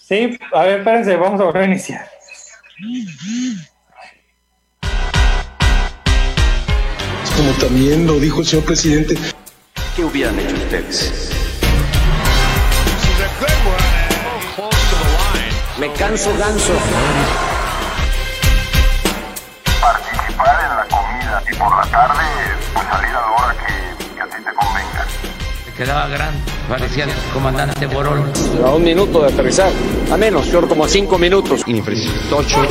Sí, a ver, espérense, vamos a volver a iniciar. Como también lo dijo el señor presidente. ¿Qué hubieran hecho ustedes? Me canso ganso. Participar en la comida y por la tarde pues salir a la hora que, quedaba grande, parecía el comandante Borol. A un minuto de aterrizar. A menos, short como a cinco minutos. Tocho.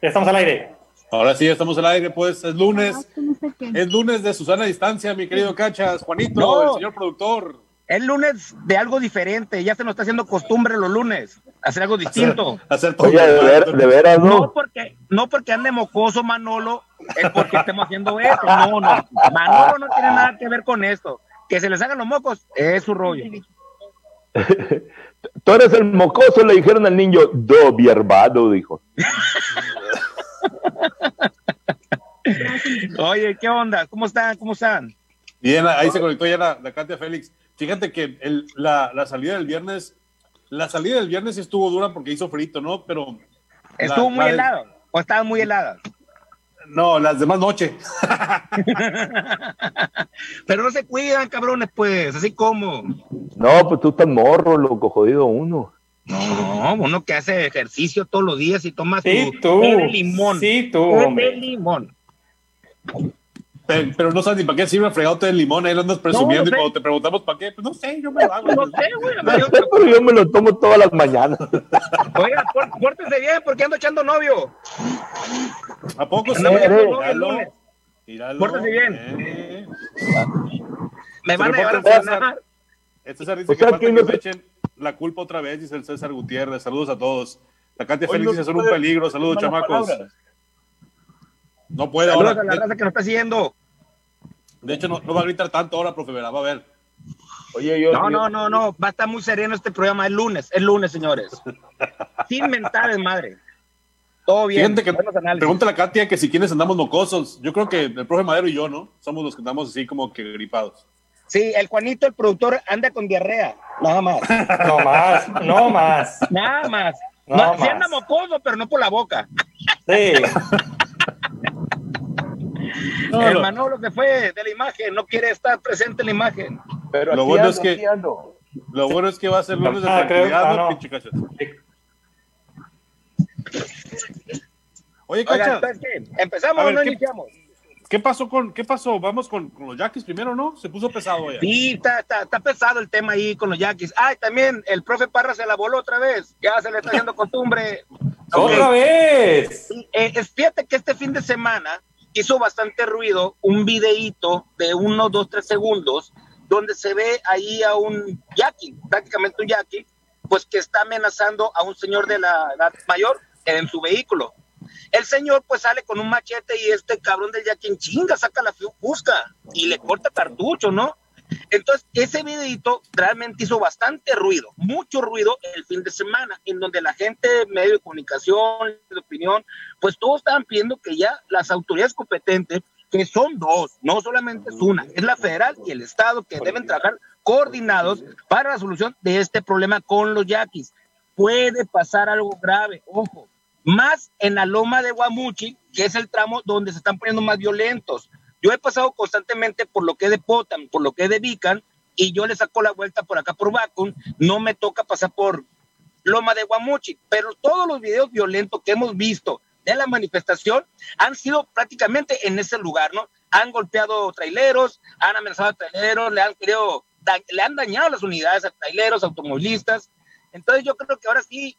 Ya estamos al aire. Ahora sí, estamos al aire, pues es lunes. Es lunes de Susana Distancia, mi querido Cachas. Juanito, No. el señor productor. Es lunes de algo diferente, ya se nos está haciendo costumbre los lunes, hacer algo distinto. Hacer todo Oye, de, ver- de veras, No ¿no? porque, no porque ande mocoso Manolo, es porque estemos haciendo esto. No, no. Manolo no tiene nada que ver con esto. Que se les hagan los mocos es su rollo. Tú eres el mocoso, le dijeron al niño, do bierbado, dijo. Oye, ¿qué onda? ¿Cómo están? ¿Cómo están? Bien, ahí se conectó ya la, la Katia Félix. Fíjate que el- la, la salida del viernes, la salida del viernes estuvo dura porque hizo frito, ¿no? Pero. ¿Estuvo la- muy la- helado? ¿O estaban muy heladas? No, las demás noche. Pero no se cuidan, cabrones, pues, así como. No, pues tú estás morro, loco, jodido uno. No, uno que hace ejercicio todos los días y toma Sí, su tú. té de limón. Sí, tú, Té de hombre. limón. Pero, pero no sabes ni para qué sirve el fregadote de limón, ahí lo andas presumiendo No, no y cuando te preguntamos para qué, pues no sé, yo me lo hago. No sé, güey. yo- Pero yo me lo tomo todas las mañanas. Oiga, pór- pórtense bien porque ando echando novio. ¿A poco sí? El Míralo, lunes. míralo. Pórtese bien. Eh. Me van a llevar a cenar. El César dice O sea, que que no echen la culpa otra vez, dice el César Gutiérrez. Saludos a todos. La Katia Félix no dice son un peligro. Saludos, chamacos. palabras. No puede Saludos ahora. a la raza que nos está siguiendo. De hecho, no, no va a gritar tanto ahora, profe Vera. Va a ver. Oye, yo. No, yo- no, no, no. Va a estar muy sereno este programa. Es lunes, es lunes, señores. Sin mentar madre. Todo bien. Que pregunta a Katia que si quienes andamos mocosos. Yo creo que el profe Madero y yo, ¿no? Somos los que andamos así como que gripados. Sí, el Juanito, el productor, anda con diarrea. Nada más. No más, no más. Nada más. No No, sí anda mocoso, pero no por la boca. Sí. No, el. Manolo que fue de la imagen, no quiere estar presente en la imagen. Pero Lo bueno ando, es que-. Lo bueno es que va a ser lunes de Ah, creo- tranquilidad, ah. Pinche Cachas? Oye, ¿qué? ¿empezamos ver, o no ¿qué- iniciamos? ¿qué pasó con, qué pasó? Vamos con, con los Yaquis primero, ¿no? Se puso pesado ya. Sí, está, está, está pesado el tema ahí con los yaquis. Ay, también el profe Parra se la voló otra vez. Ya se le está haciendo costumbre. ¡Otra vez! Eh, fíjate que este fin de semana hizo bastante ruido un videíto de uno, dos, tres segundos donde se ve ahí a un yaqui, prácticamente un yaqui, pues que está amenazando a un señor de la edad mayor en su vehículo. El señor pues sale con un machete y este cabrón del yaqui en chinga saca la fusca y le corta cartucho, ¿no? Entonces, ese videito realmente hizo bastante ruido, mucho ruido el fin de semana, en donde la gente, medio de comunicación, de opinión, pues todos estaban pidiendo que ya las autoridades competentes, que son dos, no solamente es una, es la federal y el estado, que deben trabajar coordinados para la solución de este problema con los yaquis. Puede pasar algo grave, ojo, más en la loma de Guamuchi, que es el tramo donde se están poniendo más violentos. Yo he pasado constantemente por lo que es de Potam, por lo que es de Vican, y yo le saco la vuelta por acá por Bacun, no me toca pasar por Loma de Guamuchi, pero todos los videos violentos que hemos visto de la manifestación han sido prácticamente en ese lugar, ¿no? Han golpeado traileros, han amenazado a traileros, le han querido, le han dañado las unidades a traileros, automovilistas. Entonces yo creo que ahora sí,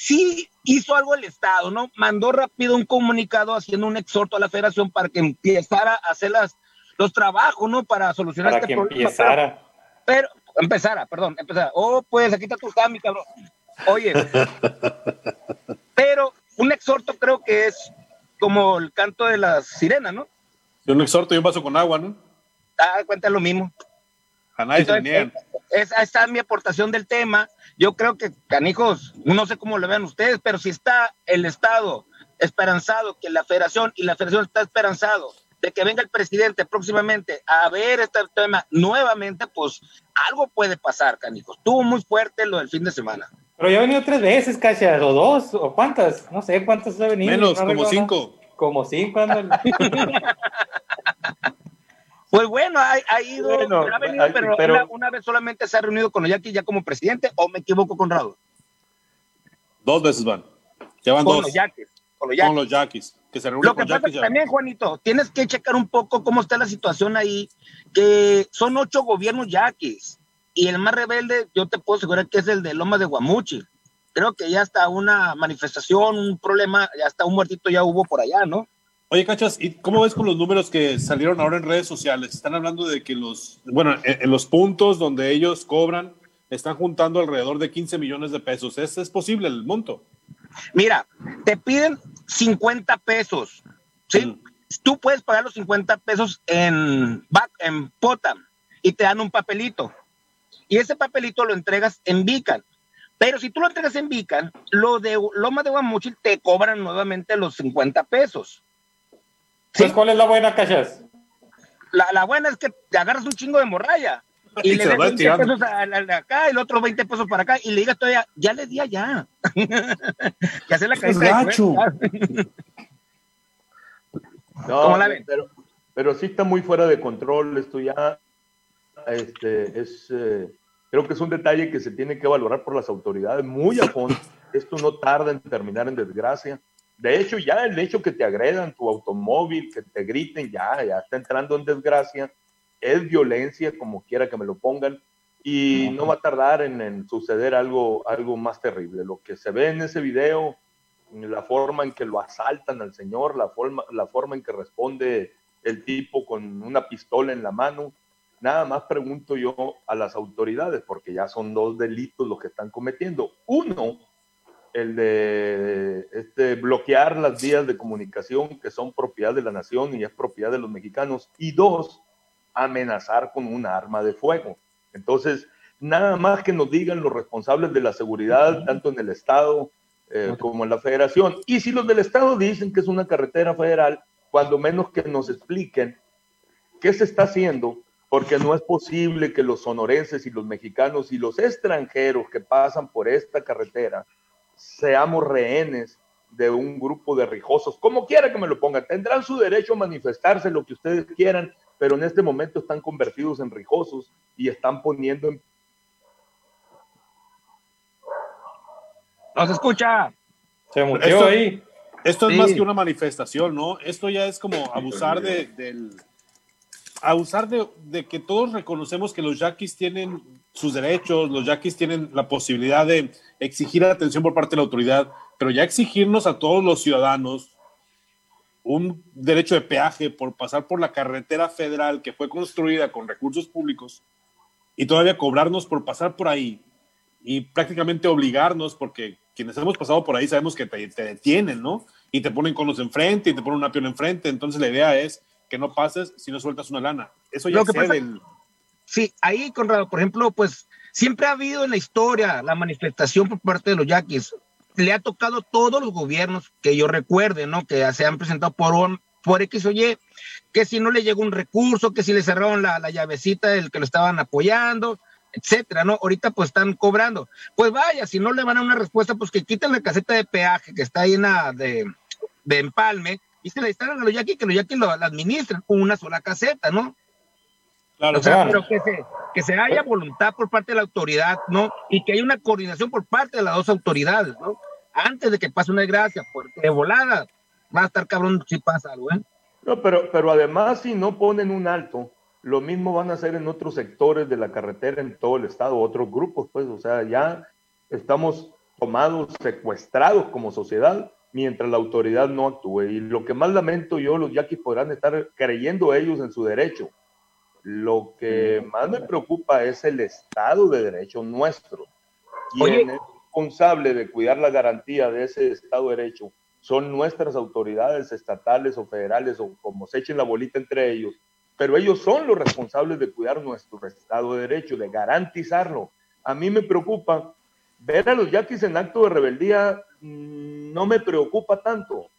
sí hizo algo el Estado, ¿no? Mandó rápido un comunicado haciendo un exhorto a la federación para que empezara a hacer las, los trabajos, ¿no? Para solucionar Para este que problema. empezara. Pero, empezara, perdón, empezara. Oh, pues aquí está tu cami, cabrón. Oye, pero un exhorto creo que es como el canto de las sirenas, ¿no? Yo un exhorto y un vaso con agua, ¿no? Ah, cuenta lo mismo. A nadie se le Entonces, niegan. Esa está mi aportación del tema. Yo creo que, canijos, no sé cómo lo vean ustedes, pero si está el Estado esperanzado, que la federación y la federación está esperanzado de que venga el presidente próximamente a ver este tema nuevamente, pues algo puede pasar, canijos. Estuvo muy fuerte lo del fin de semana. Pero ya ha venido tres veces, Cachas, o dos, o cuántas, no sé cuántas ha venido. Menos, no como recuerdo. cinco. Como cinco. Pues bueno, ha, ha ido, Bueno, pero ha venido, hay- pero, pero- una, una vez solamente se ha reunido con los Yaquis ya como presidente, o me equivoco, Conrado. Dos veces van. Ya van Con dos. los Yaquis. Con los Yaquis. Con los Yaquis. Que se reúnen Lo que con pasa Yaquis es que ya. también, Juanito, tienes que checar un poco cómo está la situación ahí, que son ocho gobiernos yaquis, y el más rebelde, yo te puedo asegurar que es el de Loma de Guamuchi. Creo que ya está una manifestación, un problema, ya hasta un muertito ya hubo por allá, ¿no? Oye, Cachas, ¿y cómo ves con los números que salieron ahora en redes sociales? Están hablando de que los, bueno, en, los puntos donde ellos cobran, están juntando alrededor de 15 millones de pesos. ¿Es, es posible el monto? Mira, te piden 50 pesos, ¿sí? Mm. Tú puedes pagar los 50 pesos en, back- en Potam y te dan un papelito. Y ese papelito lo entregas en Vican. Pero si tú lo entregas en Vican, lo de Loma de Guamuchil te cobran nuevamente los 50 pesos. Entonces, ¿cuál es la buena, Cachas? La, la buena es que te agarras un chingo de morralla y, Y le das va 20 estirando. pesos a- a- a acá y el otro 20 pesos para acá y le digas todavía, ya le di allá. que hacer la de gacho. No, ¿Cómo la ven? Pero, pero sí está muy fuera de control. Esto ya este, es, eh, creo que es un detalle que se tiene que valorar por las autoridades muy a fondo. Esto no tarda en terminar en desgracia. De hecho, ya el hecho que te agredan tu automóvil, que te griten, ya, ya está entrando en desgracia. Es violencia, como quiera que me lo pongan. Y no va a tardar en, en suceder algo, algo más terrible. Lo que se ve en ese video, la forma en que lo asaltan al señor, la forma, la forma en que responde el tipo con una pistola en la mano. Nada más pregunto yo a las autoridades, porque ya son dos delitos los que están cometiendo. Uno, el de este, bloquear las vías de comunicación que son propiedad de la nación y es propiedad de los mexicanos. Y dos, amenazar con un arma de fuego. Entonces, nada más que nos digan los responsables de la seguridad, tanto en el Estado eh, como en la Federación. Y si los del Estado dicen que es una carretera federal, cuando menos que nos expliquen qué se está haciendo, porque no es posible que los sonorenses y los mexicanos y los extranjeros que pasan por esta carretera seamos rehenes de un grupo de rijosos, como quiera que me lo pongan, tendrán su derecho a manifestarse lo que ustedes quieran, pero en este momento están convertidos en rijosos y están poniendo en Nos escucha. Se mutió Esto- ahí. Esto es Sí. más que una manifestación, ¿no? Esto ya es como abusar de, del... Abusar de, de que todos reconocemos que los yaquis tienen sus derechos, los yaquis tienen la posibilidad de exigir atención por parte de la autoridad, pero ya exigirnos a todos los ciudadanos un derecho de peaje por pasar por la carretera federal que fue construida con recursos públicos y todavía cobrarnos por pasar por ahí y prácticamente obligarnos, porque quienes hemos pasado por ahí sabemos que te, te detienen, ¿no? Y te ponen conos enfrente y te ponen un avión enfrente. Entonces la idea es que no pases si no sueltas una lana. Eso ya Lo que pasa- el- Sí, ahí, Conrado, por ejemplo, pues siempre ha habido en la historia la manifestación por parte de los yaquis. Le ha tocado a todos los gobiernos que yo recuerde, ¿no? Que se han presentado por, X o Y, que si no le llegó un recurso, que si le cerraron la, la llavecita del que lo estaban apoyando, etcétera, ¿no? Ahorita pues están cobrando. Pues vaya, si no le van a una respuesta, pues que quiten la caseta de peaje que está llena de, de empalme y se la instalan a los yaquis, que los yaquis lo, la administran con una sola caseta, ¿no? Claro, O sea, claro. pero que se, que se haya voluntad por parte de la autoridad, ¿no? Y que haya una coordinación por parte de las dos autoridades, ¿no? Antes de que pase una desgracia, porque de volada va a estar cabrón si pasa algo, ¿eh? No, pero, pero además si no ponen un alto, lo mismo van a hacer en otros sectores de la carretera en todo el estado, otros grupos, pues, o sea, ya estamos tomados, secuestrados como sociedad mientras la autoridad no actúe. Y lo que más lamento yo, los yaquis podrán estar creyendo ellos en su derecho. Lo que más me preocupa es el Estado de Derecho nuestro. Oye. Quien es responsable de cuidar la garantía de ese Estado de Derecho son nuestras autoridades estatales o federales o como se echen la bolita entre ellos, pero ellos son los responsables de cuidar nuestro Estado de Derecho, de garantizarlo. A mí me preocupa ver a los yaquis en acto de rebeldía, mm, no me preocupa tanto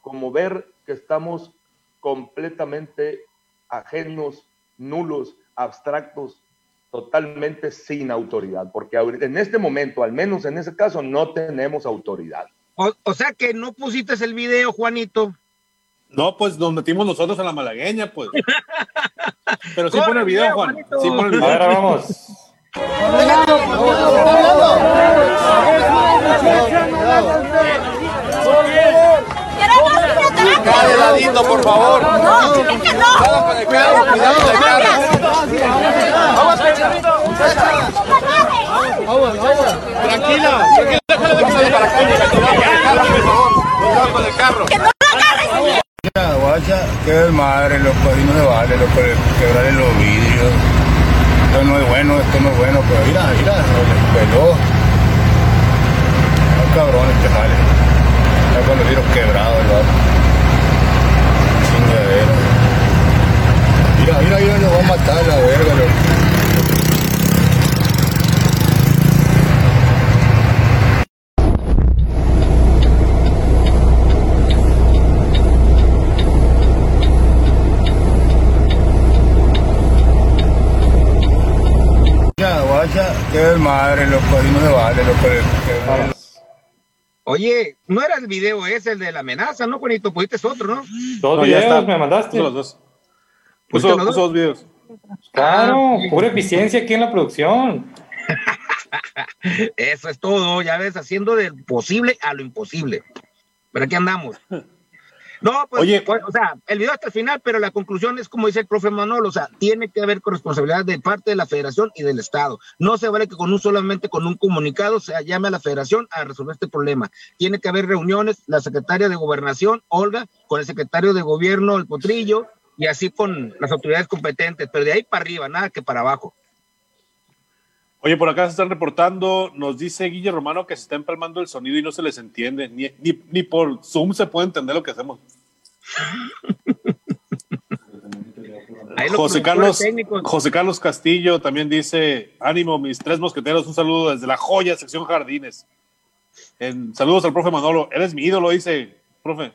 como ver que estamos completamente ajenos, nulos, abstractos, totalmente sin autoridad, porque ahorita- en este momento, al menos en ese caso, no tenemos autoridad. O, o sea que no pusiste el video, Juanito. No, pues nos metimos nosotros en la malagueña, pues. Pero sí pone el video, video, Juan. Juanito. Sí pone el A ver, video. Vamos. de ladito, por favor. No, es que no. Cuidado con el carro, cuidado con el carro. Tranquila, tranquila, déjale de que se para acá, mira, cuidado con el carro, por favor. Cuidado con el carro. Que no lo agarres. Mira, guacha, qué desmadre, loco, ahí no se vale, loco, de quebrarle los vidrios. Esto no es bueno, esto no es bueno, pero mira, mira, peló. No cabrón este jale. Ya con los vidrios quebrados, el Mira, mira, mira, lo va a matar la verga, loco. Qué desmadre, loco, ahí no se vale, loco. Oye, no era el video ese, el de la amenaza, ¿no, Juanito? Pusiste otro, ¿no? Dos No, ya videos está. me mandaste. Los dos. ¿Pusiste Puso, dos? puso dos videos. Claro, Ah, pura eficiencia aquí en la producción. Eso es todo, ya ves, haciendo del posible a lo imposible. Pero aquí andamos. No, pues, Oye. pues, o sea, el video hasta el final, pero la conclusión es como dice el profe Manuel, o sea, tiene que haber corresponsabilidad de parte de la federación y del Estado. No se vale que con un solamente con un comunicado se llame a la federación a resolver este problema. Tiene que haber reuniones, la secretaria de gobernación, Olga, con el secretario de gobierno, el Potrillo, y así con las autoridades competentes, pero de ahí para arriba, nada que para abajo. Oye, por acá se están reportando, nos dice Guille Romano que se está empalmando el sonido y no se les entiende. Ni, ni, ni por Zoom se puede entender lo que hacemos. José Carlos. José Carlos Castillo también dice, ánimo, mis tres mosqueteros, un saludo desde la joya, sección Jardines. En, saludos al profe Manolo, eres mi ídolo, dice, profe.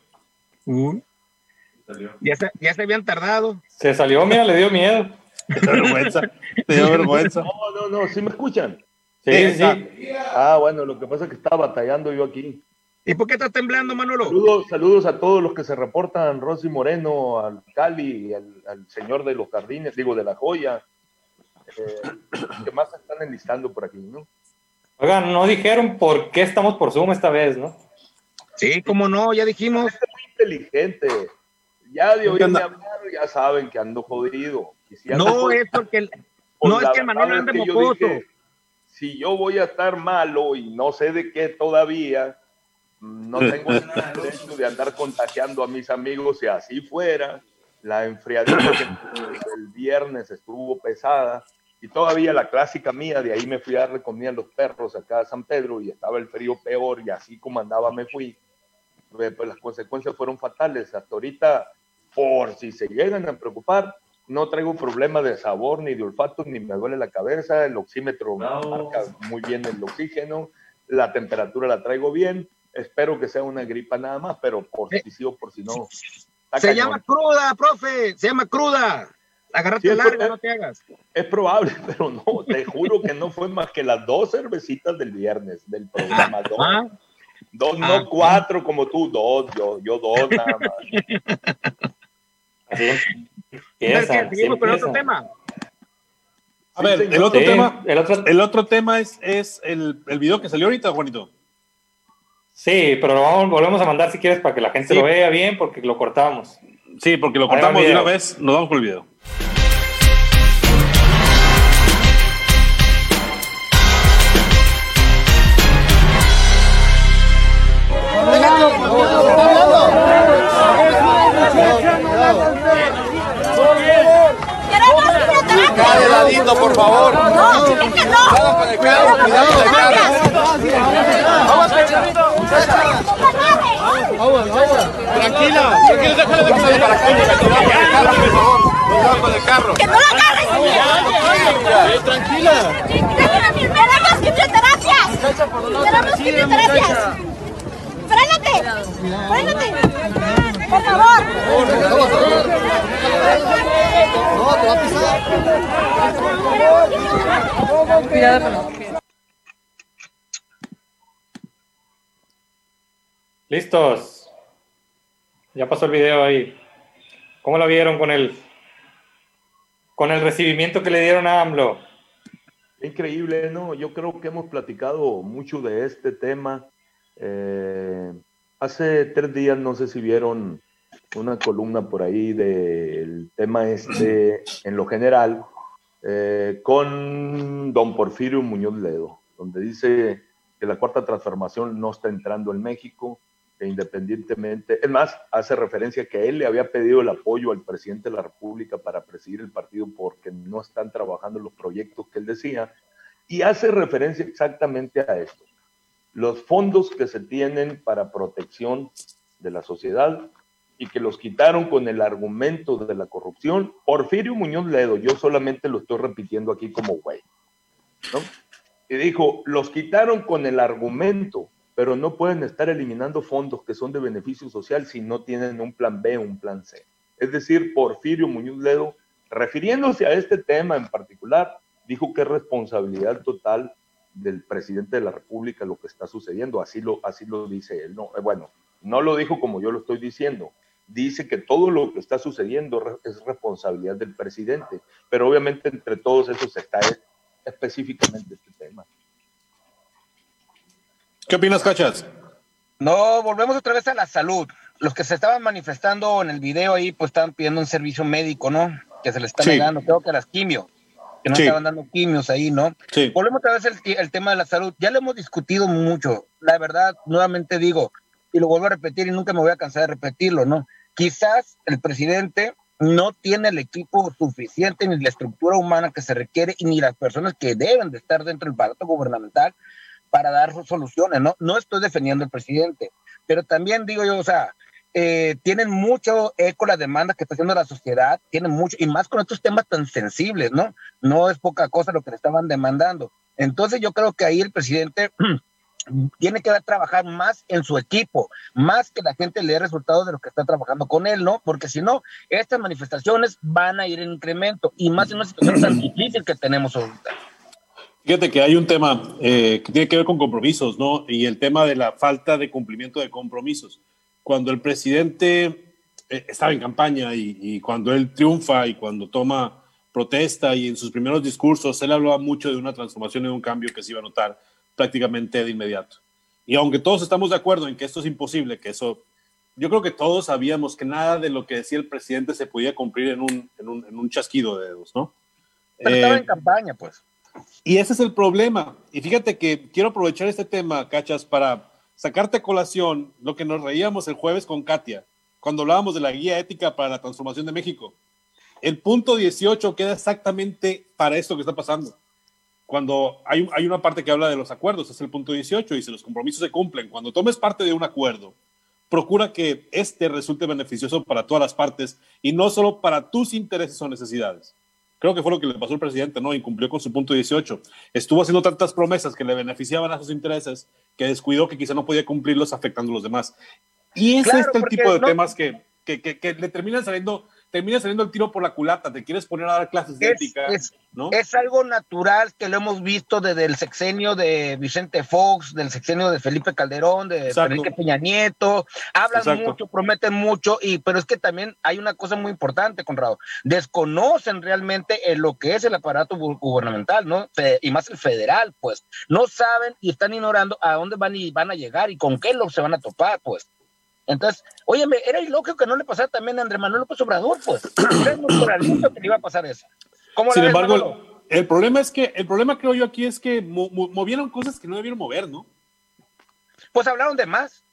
Ya se, ya se habían tardado. Se salió, mira, le dio miedo. Te dio vergüenza, dio vergüenza. No, no, no, ¿sí me escuchan? Sí, Sí, sí. Ah, bueno, lo que pasa es que estaba batallando yo aquí. ¿Y por qué estás temblando, Manolo? Saludos, saludos a todos los que se reportan, Rosy Moreno, al Cali, al, al señor de los jardines, digo, de la joya. Eh, que más se están enlistando por aquí, ¿no? Oigan, no dijeron por qué estamos por Zoom esta vez, ¿no? Sí, cómo no, ya dijimos. Muy inteligente. Ya de hablar, ya saben que ando jodido. Y si ando No jodido, es porque el- pues no es que Manuel ande es que yo mocoso. dije, si yo voy a estar malo y no sé de qué todavía, no tengo el derecho de andar contagiando a mis amigos si así fuera. La enfriadita que tuve el viernes estuvo pesada y todavía la clásica mía, de ahí me fui a darle comida a los perros acá a San Pedro y estaba el frío peor y así como andaba me fui. Eh, Pues las consecuencias fueron fatales. Hasta ahorita, por si se llegan a preocupar, no traigo problema de sabor ni de olfato, ni me duele la cabeza, el oxímetro marca muy bien el oxígeno, la temperatura la traigo bien, espero que sea una gripa nada más, pero por si sí o por si no. Se cañón. llama cruda, profe. Se llama cruda. Agarrate Sí, larga, no te hagas. Es probable, pero no, te juro que no fue más que las dos cervecitas del viernes del programa. Dos, Ah, dos Ah. no cuatro como tú, dos, yo, yo dos nada más. Así. Seguimos con sí otro tema. A ver, el otro Sí, tema, el otro- el otro tema es, es el, el video que salió ahorita, Juanito. Sí, pero lo vamos- volvemos a mandar si quieres para que la gente Sí. lo vea bien, porque lo cortamos. Sí, porque lo cortamos de una vez, nos vamos por el video. Listos. Ya pasó el video ahí. ¿Cómo lo vieron con el con el recibimiento que le dieron a AMLO? Increíble, ¿no? Yo creo que hemos platicado mucho de este tema. Eh, hace tres días, no sé si vieron una columna por ahí del tema este en lo general eh, con don Porfirio Muñoz Ledo, donde dice que la cuarta transformación no está entrando en México, que independientemente, es más, hace referencia que él le había pedido el apoyo al presidente de la República para presidir el partido porque no están trabajando los proyectos que él decía, y hace referencia exactamente a esto. Los fondos que se tienen para protección de la sociedad y que los quitaron con el argumento de la corrupción. Porfirio Muñoz Ledo, yo solamente lo estoy repitiendo aquí como güey, ¿no? Y dijo, los quitaron con el argumento, pero no pueden estar eliminando fondos que son de beneficio social si no tienen un plan B un plan C. Es decir, Porfirio Muñoz Ledo, refiriéndose a este tema en particular, dijo que es responsabilidad total del presidente de la República lo que está sucediendo. Así lo, así lo dice él. No, eh, bueno, no lo dijo como yo lo estoy diciendo. Dice que todo lo que está sucediendo es responsabilidad del presidente, pero obviamente entre todos esos se cae específicamente este tema. ¿Qué opinas, Cachas? No, volvemos otra vez a la salud. Los que se estaban manifestando en el video ahí, pues estaban pidiendo un servicio médico, ¿no? Que se le está Sí. negando, creo que las quimio, que no Sí. estaban dando quimios ahí, ¿no? Sí. Volvemos otra vez al el tema de la salud. Ya lo hemos discutido mucho. La verdad, nuevamente digo, y lo vuelvo a repetir y nunca me voy a cansar de repetirlo, ¿no? Quizás el presidente no tiene el equipo suficiente ni la estructura humana que se requiere y ni las personas que deben de estar dentro del aparato gubernamental para dar soluciones, ¿no? No estoy defendiendo al presidente, pero también digo yo, o sea, eh, tienen mucho eco las demandas que está haciendo la sociedad, tienen mucho, y más con estos temas tan sensibles, ¿no? No es poca cosa lo que le estaban demandando. Entonces yo creo que ahí el presidente tiene que trabajar más en su equipo, más que la gente le dé resultados de lo que está trabajando con él, ¿no? Porque si no, estas manifestaciones van a ir en incremento, y más en una situación tan difícil que tenemos ahorita. Fíjate que hay un tema eh, que tiene que ver con compromisos, ¿no? Y el tema de la falta de cumplimiento de compromisos. Cuando el presidente eh, estaba en campaña y, y cuando él triunfa y cuando toma protesta y en sus primeros discursos, él hablaba mucho de una transformación y de un cambio que se iba a notar prácticamente de inmediato. Y aunque todos estamos de acuerdo en que esto es imposible, que eso, yo creo que todos sabíamos que nada de lo que decía el presidente se podía cumplir en un, en un, en un chasquido de dedos, ¿no? Pero estaba Eh, en campaña, pues. y ese es el problema. Y fíjate que quiero aprovechar este tema, Cachas, para sacarte a colación lo que nos reíamos el jueves con Katia, cuando hablábamos de la guía ética para la transformación de México. El punto 18 queda exactamente para esto que está pasando. Cuando hay, hay una parte que habla de los acuerdos, es el punto 18, y si los compromisos se cumplen, cuando tomes parte de un acuerdo, procura que este resulte beneficioso para todas las partes y no solo para tus intereses o necesidades. Creo que fue lo que le pasó al presidente, ¿no? Incumplió con su punto 18. Estuvo haciendo tantas promesas que le beneficiaban a sus intereses que descuidó que quizá no podía cumplirlos afectando a los demás. Y ese Claro, es el tipo de no- temas que, que, que, que le terminan saliendo, termina saliendo el tiro por la culata. Te quieres poner a dar clases de Es- ética, es- ¿no? Es algo natural que lo hemos visto desde el sexenio de Vicente Fox, del sexenio de Felipe Calderón, de Exacto. Enrique Peña Nieto. Hablan Exacto. mucho, prometen mucho, y pero es que también hay una cosa muy importante, Conrado. Desconocen realmente eh, lo que es el aparato gu- gubernamental, ¿no? Y más el federal, pues. No saben y están ignorando a dónde van y van a llegar y con qué lo se van a topar, pues. Entonces, óyeme, era ilógico que no le pasara también a Andrés Manuel López Obrador, pues. Era que le iba a pasar eso. ¿Cómo la Sin ves, embargo, Manolo? el, problema es que, el problema creo yo aquí es que mo- mo- movieron cosas que no debieron mover, ¿no? Pues hablaron de más.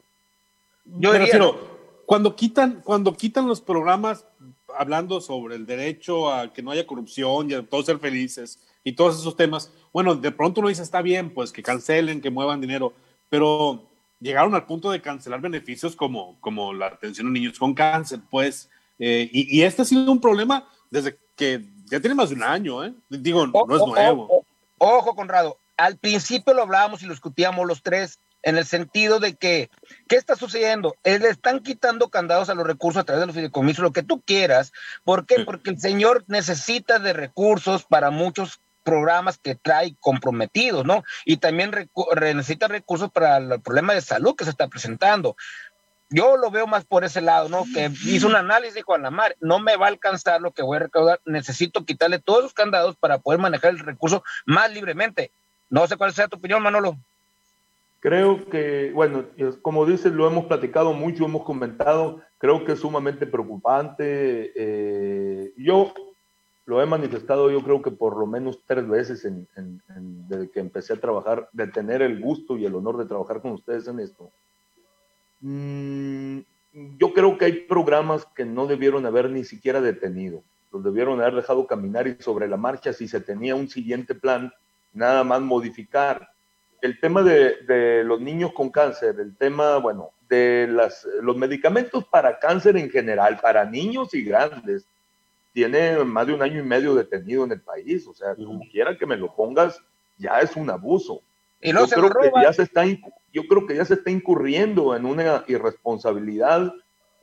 Yo Me diría, refiero, cuando quitan, cuando quitan los programas hablando sobre el derecho a que no haya corrupción y a todos ser felices y todos esos temas, bueno, de pronto uno dice, está bien, pues que cancelen, que muevan dinero, pero llegaron al punto de cancelar beneficios como, como la atención a niños con cáncer, pues, eh, y, y este ha sido un problema desde que ya tiene más de un año, ¿eh? Digo, no es o- nuevo. o- ojo, Conrado, al principio lo hablábamos y lo discutíamos los tres, en el sentido de que, ¿qué está sucediendo? Eh, le están quitando candados a los recursos a través de los fideicomisos, lo que tú quieras. ¿Por qué? Porque el señor necesita de recursos para muchos programas que trae comprometidos, ¿no? Y también necesita recursos para el problema de salud que se está presentando. Yo lo veo más por ese lado, ¿no? Que hizo un análisis, a la mar, no me va a alcanzar lo que voy a recaudar, necesito quitarle todos los candados para poder manejar el recurso más libremente. No sé cuál sea tu opinión, Manolo. Creo que, bueno, como dices, lo hemos platicado mucho, hemos comentado, creo que es sumamente preocupante. eh, yo lo he manifestado, yo creo que por lo menos tres veces en, desde que empecé a trabajar, de tener el gusto y el honor de trabajar con ustedes en esto. Mm, yo creo que hay programas que no debieron haber ni siquiera detenido, los debieron haber dejado caminar y sobre la marcha, si se tenía un siguiente plan, nada más modificar el tema de, de los niños con cáncer, el tema, bueno, de las, los medicamentos para cáncer en general, para niños y grandes, tiene más de un año y medio detenido en el país. O sea, como quiera que me lo pongas, ya es un abuso. Y luego yo, se creo que ya se está, yo creo que ya se está incurriendo en una irresponsabilidad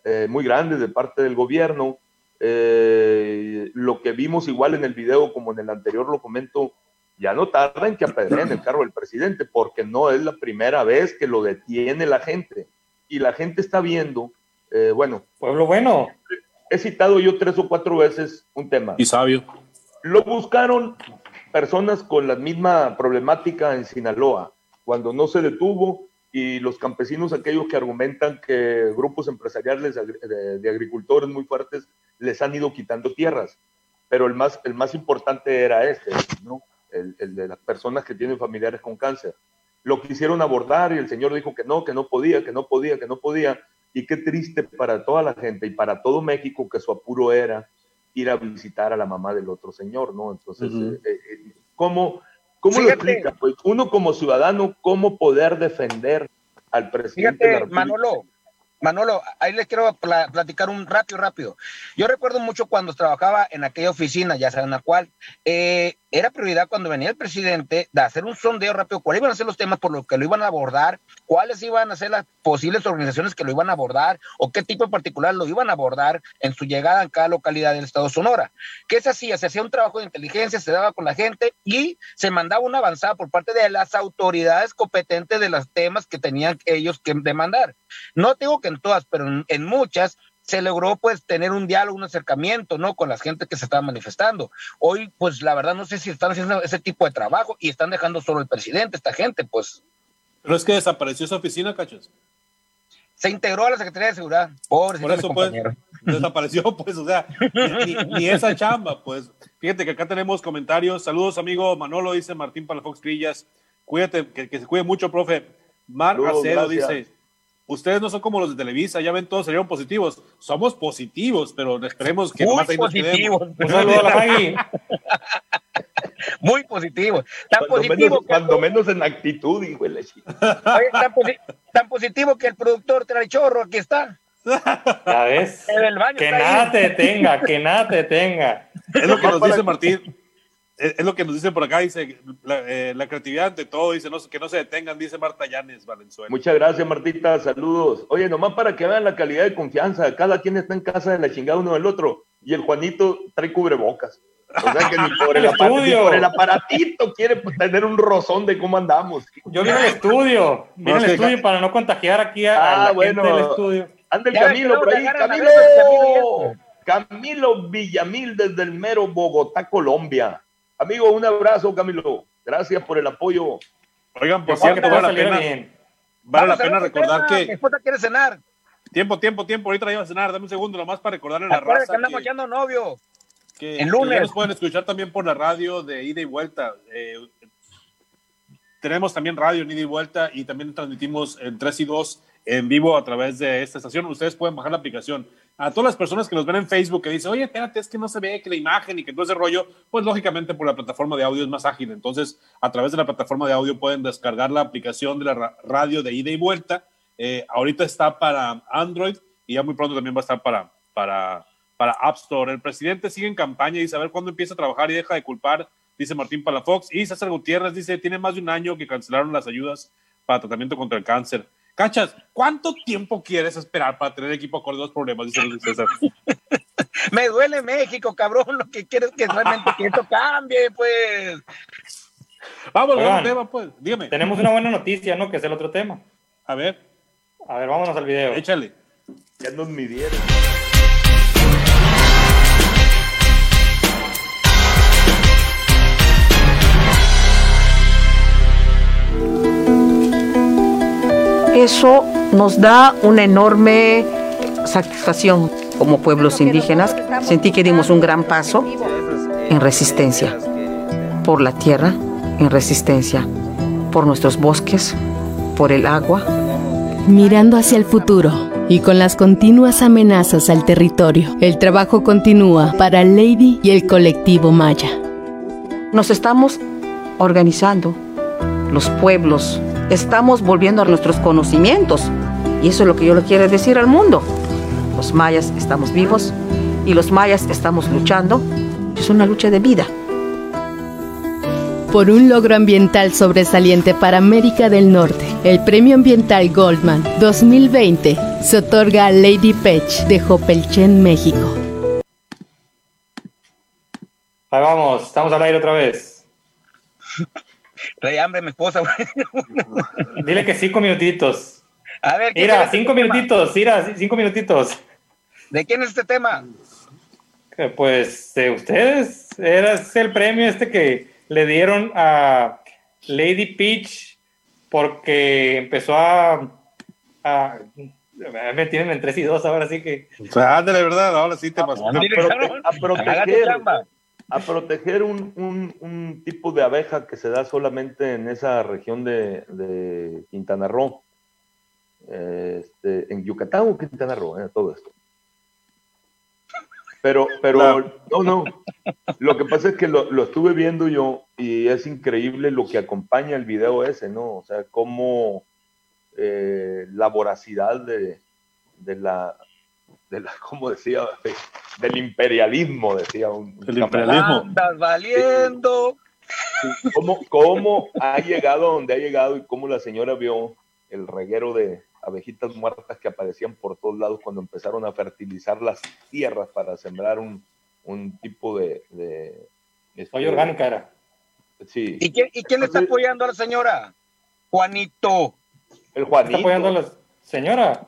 eh, muy grande de parte del gobierno. Eh, lo que vimos igual en el video como en el anterior lo comento, ya no tarda en que apedreen el carro del presidente, porque no es la primera vez que lo detiene la gente. Y la gente está viendo, eh, bueno. Pueblo bueno. He citado yo tres o cuatro veces un tema. Y sabio. Lo buscaron personas con la misma problemática en Sinaloa, cuando no se detuvo y los campesinos, aquellos que argumentan que grupos empresariales de agricultores muy fuertes les han ido quitando tierras. Pero el más, el más importante era este, ¿no? el, el de las personas que tienen familiares con cáncer. Lo quisieron abordar y el señor dijo que no, que no podía, que no podía, que no podía. Y qué triste para toda la gente y para todo México que su apuro era ir a visitar a la mamá del otro señor, ¿no? Entonces, Ujú. eh, eh, ¿cómo, cómo lo explica? Pues uno como ciudadano, ¿cómo poder defender al presidente de la República? Manolo, Manolo, ahí les quiero pla- platicar un rápido, rápido. Yo recuerdo mucho cuando trabajaba en aquella oficina, ya saben la cual, eh, era prioridad cuando venía el presidente de hacer un sondeo rápido, cuáles iban a ser los temas por los que lo iban a abordar, cuáles iban a ser las posibles organizaciones que lo iban a abordar o qué tipo en particular lo iban a abordar en su llegada a cada localidad del estado Sonora. ¿Qué se hacía? Se hacía un trabajo de inteligencia, se daba con la gente y se mandaba una avanzada por parte de las autoridades competentes de los temas que tenían ellos que demandar. No digo que en todas, pero en, en muchas se logró pues tener un diálogo, un acercamiento, ¿no? Con la gente que se estaba manifestando. Hoy, pues la verdad no sé si están haciendo ese tipo de trabajo y están dejando solo el presidente, esta gente, pues Pero es que desapareció esa oficina, cachos. se integró a la Secretaría de Seguridad. Pobre Por eso, pues, desapareció, pues, o sea, ni, ni- ni esa chamba, pues. Fíjate que acá tenemos comentarios. Saludos, amigo Manolo, dice Martín Palafox Trillas. Cuídate, que, que se cuide mucho, profe. Mar gracias. dice, ustedes no son como los de Televisa, ya ven, todos salieron positivos. Somos positivos, pero esperemos que Muy ahí positivos. saludo a la Maggie. Muy positivo. Tan Cuando positivo menos, cuando menos en actitud, hijo de la chica. Oye, tan, posi- tan positivo que el productor trae chorro, aquí está. Ya ves. En el baño Que ahí. nada te detenga, que nada te detenga. Es lo que nos dice Martín. Es, lo que nos dice por acá, dice la, eh, la creatividad ante todo, dice no, que no se detengan, dice Marta Llanes Valenzuela. Muchas gracias, Martita. Saludos. Oye, nomás para que vean la calidad de confianza. Cada quien está en casa de la chingada uno del otro. Y el Juanito trae cubrebocas. O sea que ni por el, El apar- ni estudio. por el aparatito quiere pues, tener un rozón de cómo andamos. Yo vine al estudio, vine No, al estudio para no contagiar aquí a, a Ah, la bueno. gente del estudio. Anda el Ya Camilo por ahí. a Camilo. Camilo Villamil desde el mero Bogotá, Colombia. Amigo, un abrazo, Camilo. Gracias por el apoyo. Oigan, por que cierto, vale la pena, bien. vale la Vamos pena recordar tema. Mi que esposa quiere cenar. tiempo, tiempo, tiempo, ahorita la iba a cenar, dame un segundo nomás para recordarle a la raza que andamos que, echando novio. que- el que lunes. ya nos pueden escuchar también por la radio de ida y vuelta. Eh, tenemos también radio en ida y vuelta y también transmitimos en 3 y 2 en vivo a través de esta estación. Ustedes pueden bajar la aplicación. A todas las personas que nos ven en Facebook que dicen, oye, espérate, es que no se ve que la imagen y que todo ese rollo, pues lógicamente por la plataforma de audio es más ágil. Entonces, a través de la plataforma de audio pueden descargar la aplicación de la ra- radio de ida y vuelta. Eh, ahorita está para Android y ya muy pronto también va a estar para, para, para App Store. El presidente sigue en campaña y ver cuándo empieza a trabajar y deja de culpar, dice Martín Palafox. Y César Gutiérrez dice, tiene más de un año que cancelaron las ayudas para tratamiento contra el cáncer. Cachas, ¿cuánto tiempo quieres esperar para tener equipo con los problemas? Dice Luis César. Me duele México, cabrón. Lo que quieres que realmente que esto cambie, pues. Vamos, Oigan, vamos, tema, pues. Dígame. Tenemos una buena noticia, ¿no? Que es el otro tema. A ver. A ver, vámonos al video. Échale. Ya nos midieron. Eso nos da una enorme satisfacción como pueblos indígenas. Sentí que dimos un gran paso en resistencia por la tierra, en resistencia por nuestros bosques, por el agua. Mirando hacia el futuro y con las continuas amenazas al territorio, el trabajo continúa para Lady y el colectivo Maya. Nos estamos organizando, los pueblos, estamos volviendo a nuestros conocimientos. Y eso es lo que yo le quiero decir al mundo. Los mayas estamos vivos y los mayas estamos luchando. Es una lucha de vida. Por un logro ambiental sobresaliente para América del Norte, el Premio Ambiental Goldman 2020 se otorga a Lady Pech de Jopelchen, México. Ahí vamos, estamos al aire otra vez. Trae hambre mi esposa, güey. Dile que cinco minutitos. A ver, ¿quién Mira, cinco este tema? minutitos, mira, cinco minutitos. ¿De quién es este tema? Eh, Pues de ustedes, era el premio este que le dieron a Lady Peach porque empezó a, a- me tienen en 3 y 2 ahora sí que O sea, ándale, ¿verdad? Ahora sí te pasó. a, prote- a proteger, a proteger un, un- un tipo de abeja que se da solamente en esa región de, de Quintana Roo. Este, en Yucatán o Quintana Roo, eh, todo esto. Pero, pero, no, no. Lo que pasa es que lo, lo estuve viendo yo y es increíble lo que acompaña el video ese, ¿no? O sea, cómo eh, la voracidad de, de la, de la, ¿cómo decía? De- del imperialismo, decía un. El imperialismo. Andas valiendo. ¿Cómo, ¿Cómo ha llegado a donde ha llegado y cómo la señora vio el reguero de abejitas muertas que aparecían por todos lados cuando empezaron a fertilizar las tierras para sembrar un, un tipo de... de este, soy orgánica era. Sí. ¿Y quién, y quién le está apoyando a la señora? Juanito. El ¿Está Juanito. apoyando a la señora?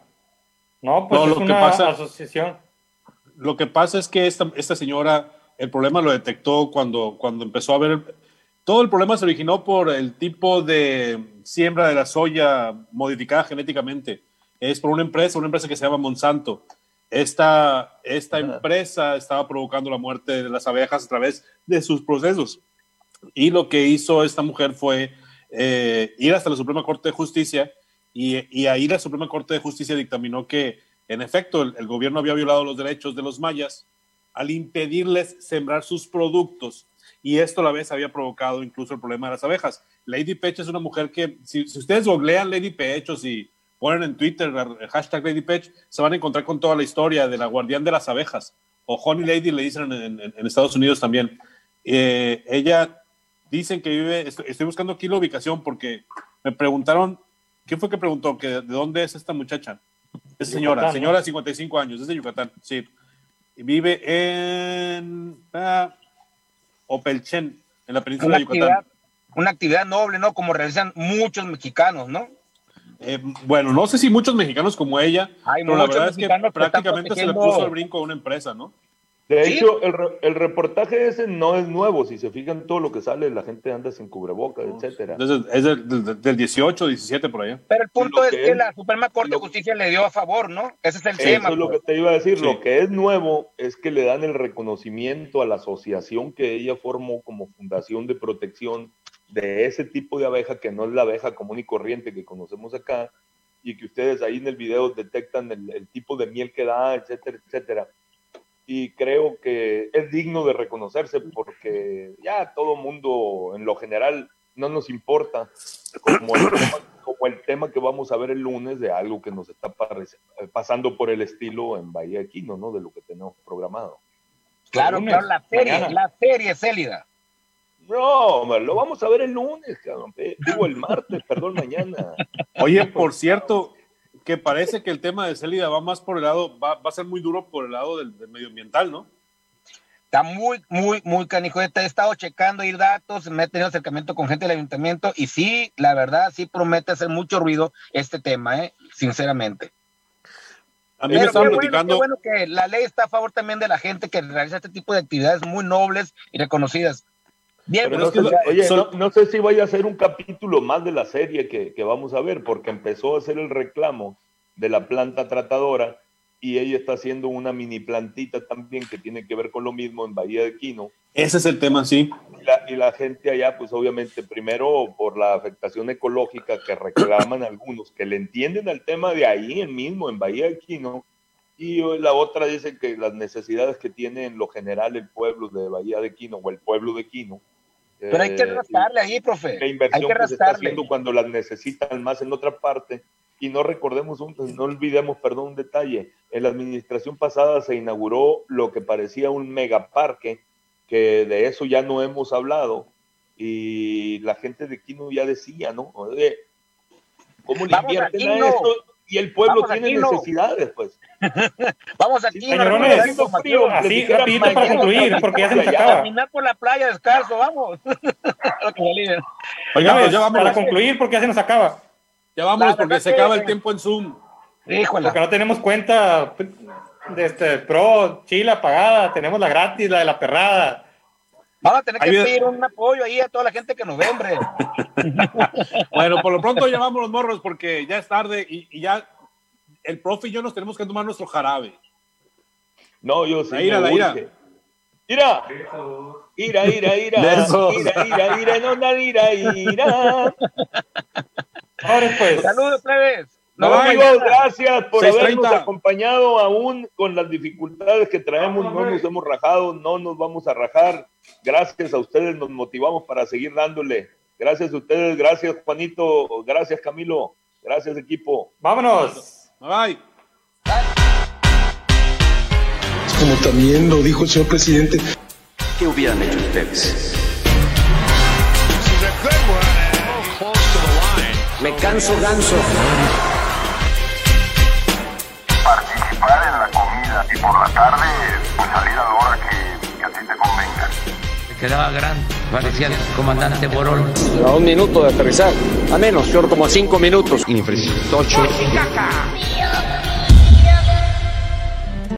No, pues No, es lo que una pasa- asociación. Lo que pasa es que esta, esta señora, el problema lo detectó cuando, cuando empezó a ver. Todo el problema se originó por el tipo de siembra de la soya modificada genéticamente. Es por una empresa, una empresa que se llama Monsanto. Esta, esta empresa estaba provocando la muerte de las abejas a través de sus procesos. Y lo que hizo esta mujer fue eh, ir hasta la Suprema Corte de Justicia y, y ahí la Suprema Corte de Justicia dictaminó que, en efecto, el, el gobierno había violado los derechos de los mayas al impedirles sembrar sus productos. Y esto a la vez había provocado incluso el problema de las abejas. Lady Pech es una mujer que, si, si ustedes googlean Lady Pech o si ponen en Twitter el hashtag Lady Pech, se van a encontrar con toda la historia de la guardián de las abejas. O Honey Lady le dicen en, en- en Estados Unidos también. Eh, ella dicen que vive, estoy, estoy buscando aquí la ubicación porque me preguntaron, ¿quién fue que preguntó que de dónde es esta muchacha? Es señora, Yucatán, ¿no? señora de 55 años, es de Yucatán, sí. Y vive en ah, Opelchen, en la península Una de Yucatán. actividad, una actividad noble, ¿no? Como realizan muchos mexicanos, ¿no? Eh, bueno, no sé si muchos mexicanos como ella, Hay pero la verdad es que prácticamente se le puso al brinco a una empresa, ¿no? De ¿Sí? hecho, el, re- el reportaje ese no es nuevo. Si se fijan todo lo que sale, la gente anda sin cubrebocas, etcétera. Entonces, es del, del- del 18, 17 por allá. Pero el punto es que que es- la Suprema Corte de Justicia le dio a favor, ¿no? Ese es el Eso tema. es lo que pues. te iba a decir. Sí. Lo que es nuevo es que le dan el reconocimiento a la asociación que ella formó como fundación de protección de ese tipo de abeja que no es la abeja común y corriente que conocemos acá y que ustedes ahí en el video detectan el, el tipo de miel que da, etcétera, etcétera. Y creo que es digno de reconocerse porque ya todo mundo en lo general no nos importa como el, tema, como el tema que vamos a ver el lunes de algo que nos está parece- pasando por el estilo en Bahía Aquino, ¿no? De lo que tenemos programado. Claro, lunes, claro, la serie, mañana. la serie Célida. No, lo vamos a ver el lunes, cabrón. eh, Digo, el martes, perdón, mañana. Oye, por cierto, que parece que el tema de Célida va más por el lado, va, va a ser muy duro por el lado del, del medioambiental, ¿no? Está muy, muy, muy canijo. He estado checando ahí datos, me he tenido acercamiento con gente del ayuntamiento y sí, la verdad, sí promete hacer mucho ruido este tema, ¿eh? sinceramente. A mí me Pero estaban qué bueno, platicando. qué bueno que la ley está a favor también de la gente que realiza este tipo de actividades muy nobles y reconocidas. Bien, Pero no sé- oye, son- no, no sé si vaya a ser un capítulo más de la serie que, que vamos a ver, porque empezó a hacer el reclamo de la planta tratadora y ella está haciendo una mini plantita también que tiene que ver con lo mismo en Bahía de Quino. Ese es el tema, sí. Y la, y la gente allá, pues obviamente, primero por la afectación ecológica que reclaman algunos, que le entienden al tema de ahí mismo, en Bahía de Quino, y la otra dice que las necesidades que tiene en lo general el pueblo de Bahía de Quino o el pueblo de Quino. Pero hay que eh, rascarle ahí, profe. la Hay que que, se está haciendo cuando las necesitan más en otra parte. Y no recordemos, un, no olvidemos, perdón, un detalle. En la administración pasada se inauguró lo que parecía un megaparque, que de eso ya no hemos hablado. Y la gente de Quino ya decía, ¿no? Oye, ¿Cómo le a invierten a esto? Y el pueblo Vamos a tiene necesidades, pues. Vamos aquí, señorones, haciendo frío, Así, rapidito para concluir, porque ya se nos acaba. Caminar por la playa descalzo, vamos. Lo que salía. Oiga, Una pues ya para concluir, porque ya se nos acaba. Ya vámonos La porque se acaba el tiempo en Zoom. Híjole. Porque no tenemos cuenta de este Pro, Chila pagada, tenemos la gratis, la de la perrada. Vamos a tener que Ahí pedir un apoyo ahí a toda la gente que nos ve, hombre. Bueno, por lo pronto ya vamos los morros porque ya es tarde y, y ya el profe y yo nos tenemos que tomar nuestro jarabe. No, yo sí. La ira, la ira. Ira. Ira, ira, ira. Besos. Ira, ira, ira, no, ira, ira. Ahora pues, Saludos, plebes. Vemos Amigos, gracias por 6:30. habernos acompañado aún con las dificultades que traemos. No nos hemos rajado, no nos vamos a rajar. Gracias a ustedes, nos motivamos para seguir dándole. Gracias a ustedes, gracias Juanito, gracias Camilo, gracias equipo. vámonos. Bye. Como también lo dijo el señor presidente, ¿Qué hubieran hecho ustedes? Me canso ganso. Por la tarde, pues salir a la hora que, que a ti te convenga. Me quedaba grande. Parecía el comandante Borol. A un minuto de aterrizar. A menos, short como a cinco minutos. Tocho. Mío.